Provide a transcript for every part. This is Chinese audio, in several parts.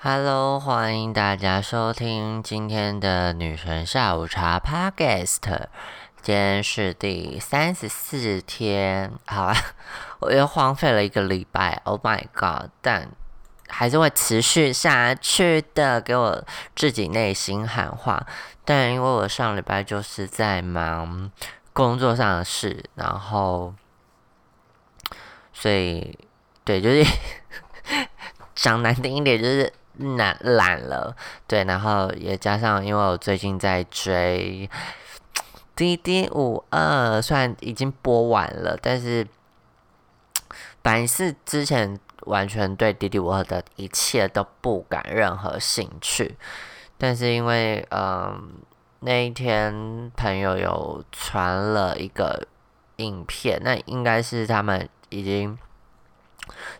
Hello，欢迎大家收听今天的女神下午茶 Podcast。今天是第三十四天，好了，我又荒废了一个礼拜，Oh my god！但还是会持续下去的，给我自己内心喊话。但因为我上礼拜就是在忙工作上的事，然后，所以对，就是 讲难听一点，就是懒懒了。对，然后也加上因为我最近在追。滴滴五二虽然已经播完了，但是本是之前完全对滴滴五二的一切都不感任何兴趣，但是因为嗯那一天朋友有传了一个影片，那应该是他们已经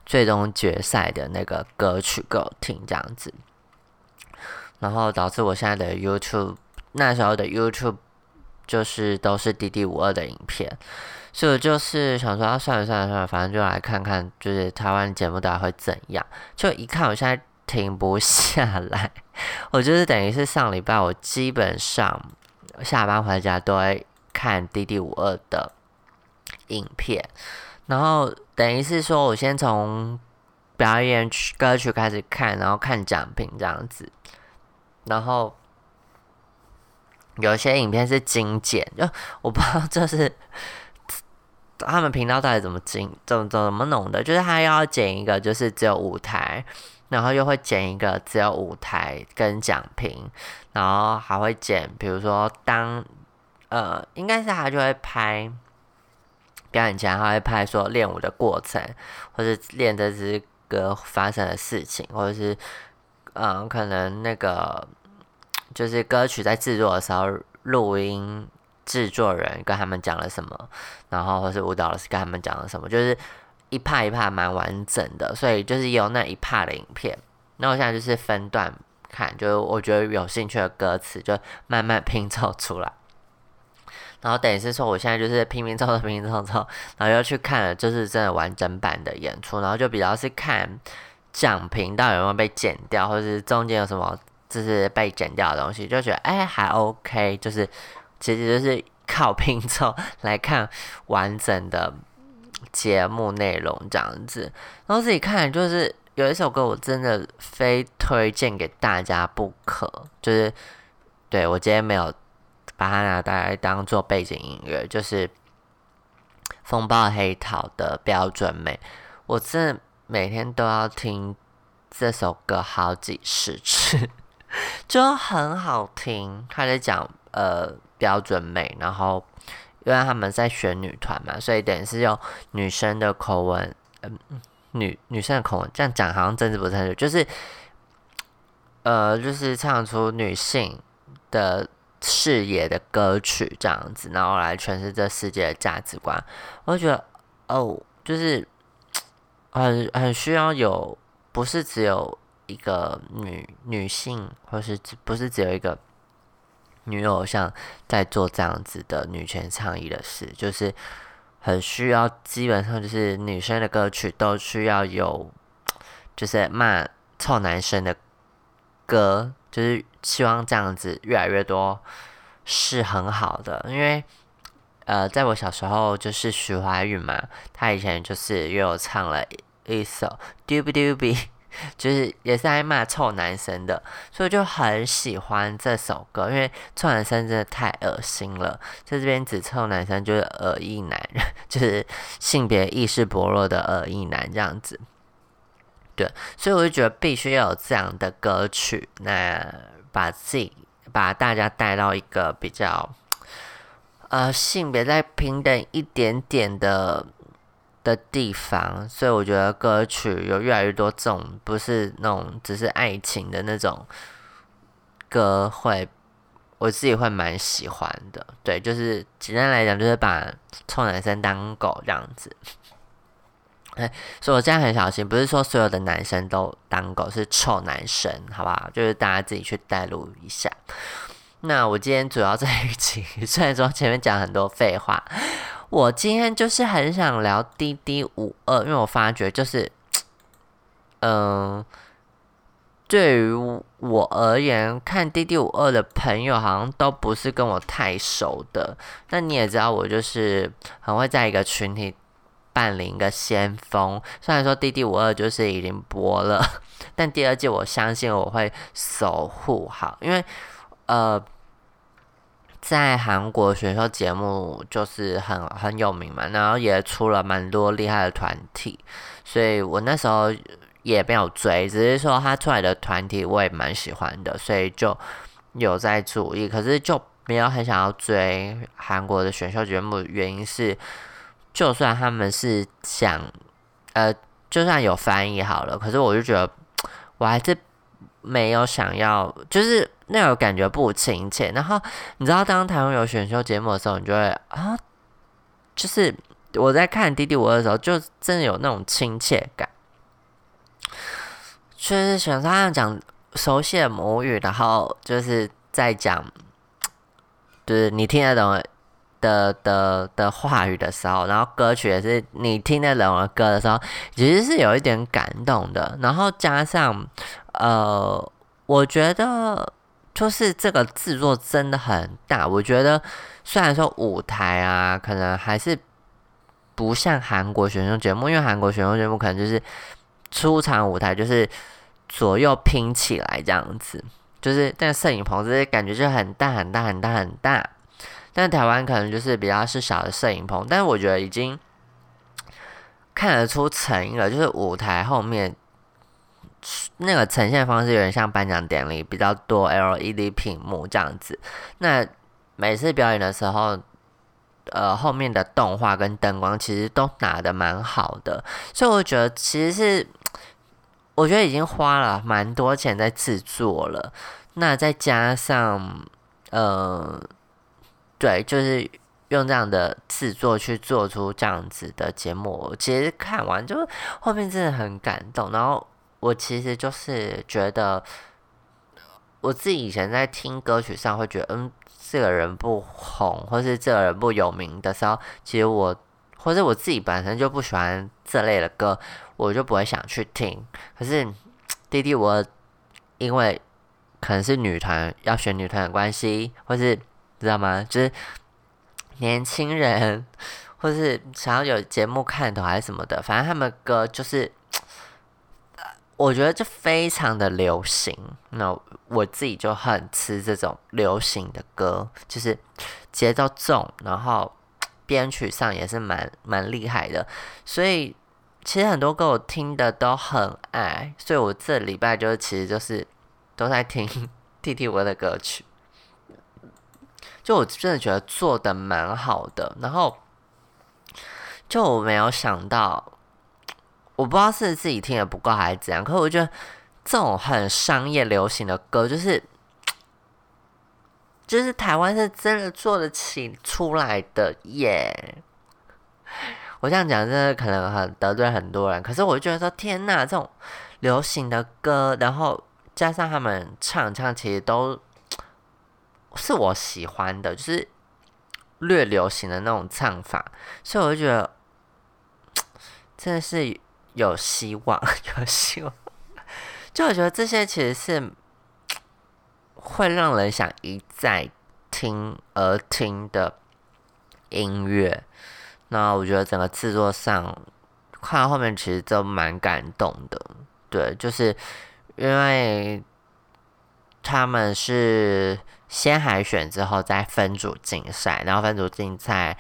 最终决赛的那个歌曲给我听这样子，然后导致我现在的 YouTube 那时候的 YouTube。就是都是 DD 五二的影片，所以我就是想说，啊，算了算了算了，反正就来看看，就是台湾节目到底会怎样。就一看，我现在停不下来。我就是等于是上礼拜，我基本上下班回家都会看 DD 五二的影片，然后等于是说我先从表演曲歌曲开始看，然后看奖评这样子，然后。有些影片是精简，就我不知道这是他们频道到底怎么精怎么怎么弄的，就是他要剪一个就是只有舞台，然后又会剪一个只有舞台跟奖评，然后还会剪，比如说当呃应该是他就会拍表演前他会拍说练舞的过程，或者练这支歌发生的事情，或者是嗯可能那个。就是歌曲在制作的时候，录音制作人跟他们讲了什么，然后或是舞蹈老师跟他们讲了什么，就是一帕一帕蛮完整的，所以就是有那一帕的影片。那我现在就是分段看，就是我觉得有兴趣的歌词就慢慢拼凑出来，然后等于是说我现在就是拼拼凑凑拼拼凑凑，然后又去看了就是真的完整版的演出，然后就比较是看奖评到有没有被剪掉，或者是中间有什么。就是被剪掉的东西，就觉得哎还 OK，就是其实就是靠拼凑 来看完整的节目内容这样子。然后自己看就是有一首歌，我真的非推荐给大家不可，就是对我今天没有把它拿来当做背景音乐，就是风暴黑桃的标准美，我这每天都要听这首歌好几十次。就很好听，他在讲呃标准美，然后因为他们在选女团嘛，所以等于是用女生的口吻，嗯，女女生的口吻这样讲好像真的不正确，就是呃就是唱出女性的视野的歌曲这样子，然后来诠释这世界的价值观，我就觉得哦，就是 很很需要有，不是只有。一个女女性，或是不是只有一个女偶像在做这样子的女权倡议的事，就是很需要，基本上就是女生的歌曲都需要有，就是骂臭男生的歌，就是希望这样子越来越多是很好的，因为呃，在我小时候就是徐怀钰嘛，他以前就是又唱了一首 d u b i d u b i。就是也是爱骂臭男生的，所以就很喜欢这首歌，因为臭男生真的太恶心了。在这边指臭男生就是恶意男，就是性别意识薄弱的恶意男这样子。对，所以我就觉得必须要有这样的歌曲，那把自己把大家带到一个比较呃性别再平等一点点的。的地方，所以我觉得歌曲有越来越多这种不是那种只是爱情的那种歌，会我自己会蛮喜欢的。对，就是简单来讲，就是把臭男生当狗这样子。哎，所以我这样很小心，不是说所有的男生都当狗，是臭男生，好不好？就是大家自己去带入一下。那我今天主要这一集，虽然说前面讲很多废话。我今天就是很想聊滴滴五二，因为我发觉就是，嗯，对于我而言，看《D D 五二》的朋友好像都不是跟我太熟的。那你也知道，我就是很会在一个群体扮演一个先锋。虽然说《D D 五二》就是已经播了，但第二季我相信我会守护好，因为呃，在韩国选秀节目就是很很有名嘛，然后也出了蛮多厉害的团体，所以我那时候。也没有追，只是说他出来的团体我也蛮喜欢的，所以就有在注意。可是就没有很想要追韩国的选秀节目，原因是就算他们是想呃，就算有翻译好了，可是我就觉得 我还是没有想要，就是那种感觉不亲切。然后你知道，当台湾有选秀节目的时候，你就会啊，就是我在看弟弟我的时候，就真的有那种亲切感。就是喜欢他们讲熟悉的母语，然后就是在讲，就是你听得懂的的的话语的时候，然后歌曲也是你听得懂的歌的时候，其实是有一点感动的。然后加上，呃，我觉得就是这个制作真的很大。我觉得虽然说舞台啊，可能还是不像韩国选秀节目，因为韩国选秀节目可能就是。出场舞台就是左右拼起来这样子，就是但摄影棚这些感觉就很大很大很大很大，但台湾可能就是比较是小的摄影棚，但是我觉得已经看得出诚意了，就是舞台后面那个呈现方式有点像颁奖典礼，比较多 LED 屏幕这样子。那每次表演的时候。呃，后面的动画跟灯光其实都拿的蛮好的，所以我觉得其实是，我觉得已经花了蛮多钱在制作了。那再加上，呃，对，就是用这样的制作去做出这样子的节目，其实看完就后面真的很感动。然后我其实就是觉得，我自己以前在听歌曲上会觉得，嗯。这个人不红，或是这个人不有名的时候，其实我或者我自己本身就不喜欢这类的歌，我就不会想去听。可是弟弟，我因为可能是女团要选女团的关系，或是知道吗？就是年轻人，或是想要有节目看的还是什么的，反正他们歌就是。我觉得就非常的流行，那我自己就很吃这种流行的歌，就是节奏重，然后编曲上也是蛮蛮厉害的，所以其实很多歌我听的都很爱，所以我这礼拜就其实就是都在听 T T 我的歌曲，就我真的觉得做的蛮好的，然后就我没有想到。我不知道是自己听的不够还是怎样，可是我觉得这种很商业流行的歌，就是就是台湾是真的做得起出来的耶。我这样讲真的可能很得罪很多人，可是我就觉得说天呐，这种流行的歌，然后加上他们唱唱，其实都是我喜欢的，就是略流行的那种唱法，所以我就觉得 真的是。有希望，有希望。就我觉得这些其实是 会让人想一再听而听的音乐。那我觉得整个制作上看到后面其实都蛮感动的。对，就是因为他们是先海选之后再分组竞赛，然后分组竞赛。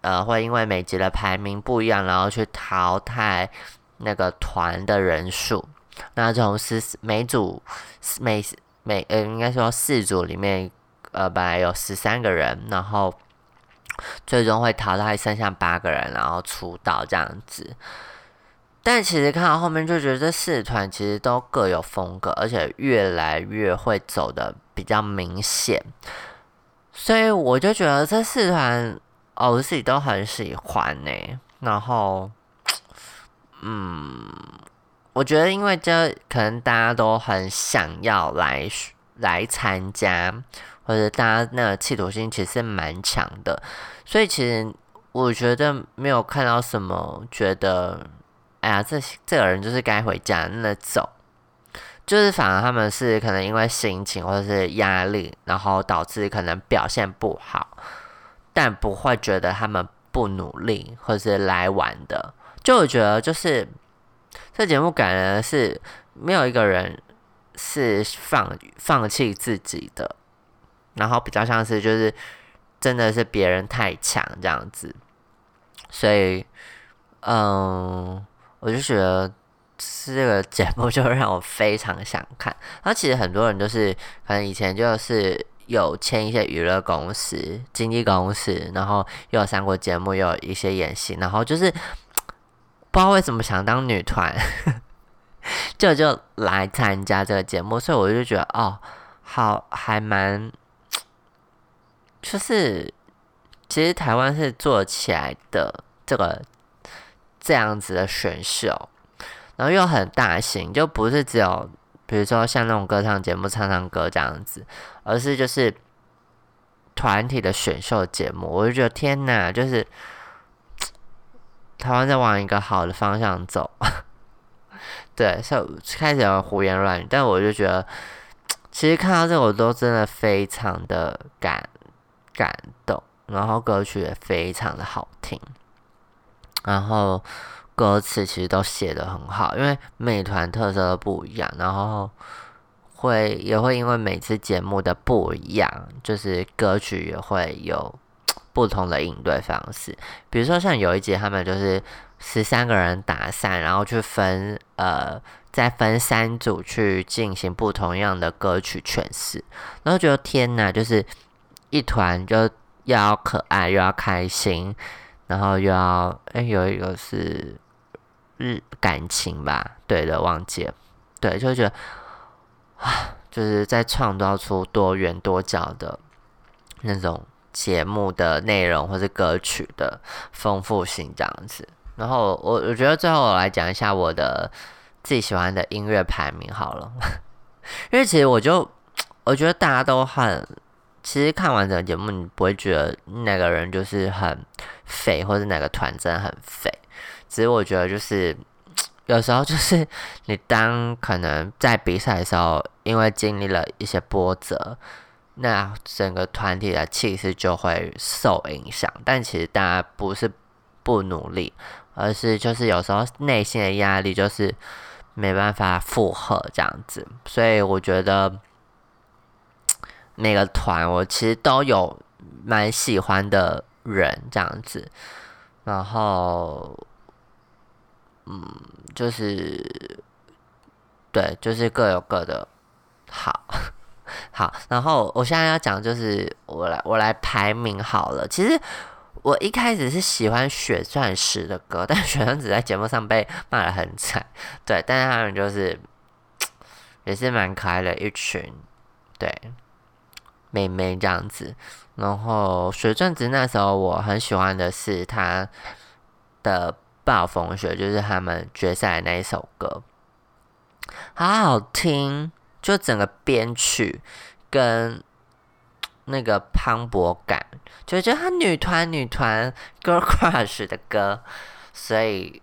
呃，会因为每集的排名不一样，然后去淘汰那个团的人数。那从十每组每每呃，应该说四组里面，呃，本来有十三个人，然后最终会淘汰剩下八个人，然后出道这样子。但其实看到后面就觉得这四团其实都各有风格，而且越来越会走的比较明显。所以我就觉得这四团。哦，我自己都很喜欢呢。然后，嗯，我觉得因为这可能大家都很想要来来参加，或者大家那个企图心其实蛮强的，所以其实我觉得没有看到什么觉得，哎呀，这这个人就是该回家那种。就是反而他们是可能因为心情或者是压力，然后导致可能表现不好，但不会觉得他们不努力或者是来玩的。就我觉得就是这节目感人的是没有一个人是放放弃自己的，然后比较像是就是真的是别人太强这样子，所以嗯，我就觉得。这个节目就让我非常想看。然后其实很多人都是可能以前就是有签一些娱乐公司、经纪公司，然后又有上过节目，又有一些演戏，然后就是不知道为什么想当女团，就就来参加这个节目。所以我就觉得哦，好还蛮，就是其实台湾是做起来的这个这样子的选秀。然后又很大型，就不是只有比如说像那种歌唱节目唱唱歌这样子，而是就是团体的选秀节目。我就觉得天哪，就是台湾在往一个好的方向走。对，所以开始有胡言乱语，但我就觉得其实看到这个我都真的非常的感感动，然后歌曲也非常的好听，然后。歌词其实都写的很好，因为美团特色都不一样，然后会也会因为每次节目的不一样，就是歌曲也会有不同的应对方式。比如说像有一节他们就是十三个人打散，然后去分呃再分三组去进行不同样的歌曲诠释，然后觉得天呐，就是一团就要可爱又要开心，然后又要哎有一个是。日感情吧，对的，忘记了，对，就觉得啊，就是在创造出多元多角的那种节目的内容或者歌曲的丰富性这样子。然后我我觉得最后我来讲一下我的自己喜欢的音乐排名好了，因为其实我就我觉得大家都很，其实看完整个节目，你不会觉得那个人就是很废，或者哪个团真的很废。其实我觉得，就是 有时候就是你当可能在比赛的时候，因为经历了一些波折，那整个团体的气势就会受影响。但其实大家不是不努力，而是就是有时候内心的压力就是没办法负荷这样子。所以我觉得每个团我其实都有蛮喜欢的人这样子，然后。嗯，就是，对，就是各有各的好，好。然后我现在要讲，就是我来我来排名好了。其实我一开始是喜欢血钻石的歌，但血钻石在节目上被骂的很惨。对，但是他们就是也是蛮可爱的一群，对，妹妹这样子。然后水钻石那时候我很喜欢的是他的。暴风雪就是他们决赛的那一首歌，好好听，就整个编曲跟那个磅礴感，就觉得他女团女团 girl crush 的歌，所以，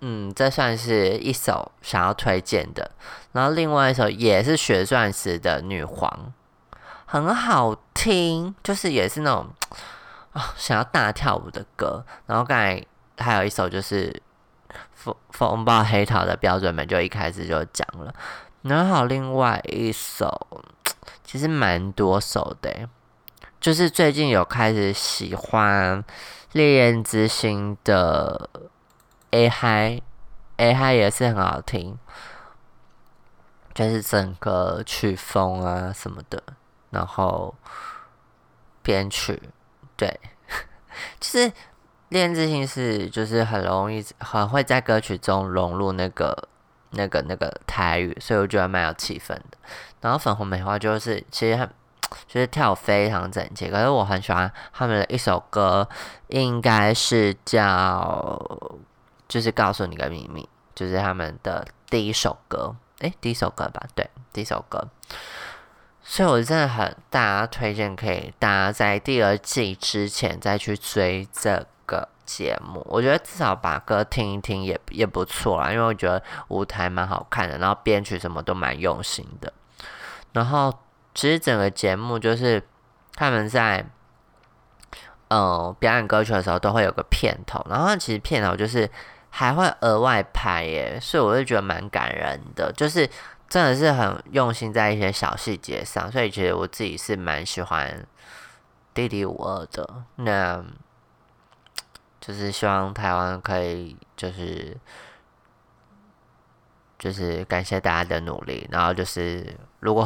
嗯，这算是一首想要推荐的。然后另外一首也是血钻石的女皇，很好听，就是也是那种啊想要大跳舞的歌。然后刚才。还有一首就是风风暴黑桃的标准版，就一开始就讲了。然后另外一首，其实蛮多首的，就是最近有开始喜欢烈焰之心的 A Hi，A Hi 也是很好听，就是整个曲风啊什么的，然后编曲，对，就是。恋之心是就是很容易很会在歌曲中融入那个那个那个台语，所以我觉得蛮有气氛的。然后粉红梅花就是其实很就是跳非常整齐，可是我很喜欢他们的一首歌，应该是叫就是告诉你个秘密，就是他们的第一首歌，诶，第一首歌吧，对，第一首歌。所以我真的很大家推荐，可以大家在第二季之前再去追这。个节目，我觉得至少把歌听一听也也不错啦，因为我觉得舞台蛮好看的，然后编曲什么都蛮用心的。然后其实整个节目就是他们在嗯表演歌曲的时候都会有个片头，然后其实片头就是还会额外拍耶，所以我就觉得蛮感人的，就是真的是很用心在一些小细节上，所以其实我自己是蛮喜欢弟弟五二的那。就是希望台湾可以，就是就是感谢大家的努力，然后就是如果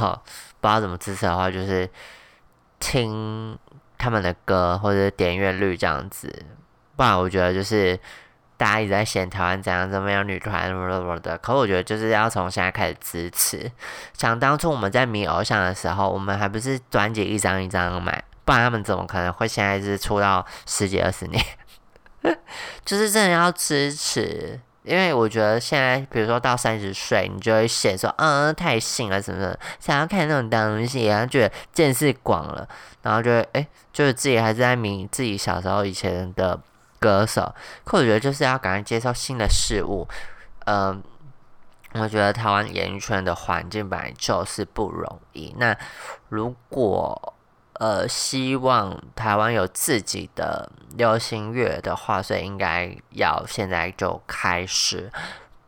不知道怎么支持的话，就是听他们的歌或者点阅率这样子，不然我觉得就是大家一直在嫌台湾怎样怎么样女团什么什么的，可我觉得就是要从现在开始支持。想当初我们在迷偶像的时候，我们还不是专辑一张一张买，不然他们怎么可能会现在是出到十几二十年？就是真的要支持，因为我觉得现在，比如说到三十岁，你就会写说，嗯，太新了什么的，想要看那种东西，然后觉得见识广了，然后就会，哎，就是自己还是在迷自己小时候以前的歌手。可我觉得就是要赶快接受新的事物。嗯，我觉得台湾演艺圈的环境本来就是不容易。那如果呃，希望台湾有自己的流行乐的话，所以应该要现在就开始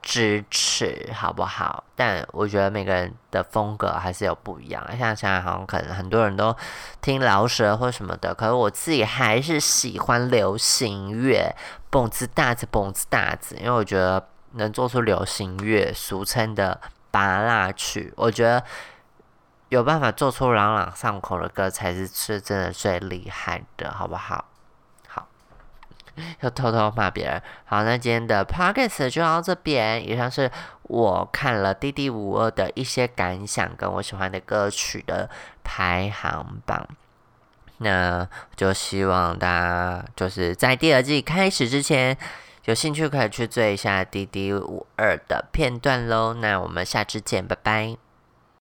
支持，好不好？但我觉得每个人的风格还是有不一样。像现在好像可能很多人都听饶舌或什么的，可是我自己还是喜欢流行乐，蹦子大子蹦子大子，因为我觉得能做出流行乐，俗称的拔蜡曲，我觉得。有办法做出朗朗上口的歌，才是是真的最厉害的，好不？好，又偷偷骂别人。好，那今天的 podcast 就到这边。以上是我看了《滴滴五二》的一些感想，跟我喜欢的歌曲的排行榜。那就希望大家就是在第二季开始之前，有兴趣可以去追一下《滴滴五二》的片段喽。那我们下次见，拜拜。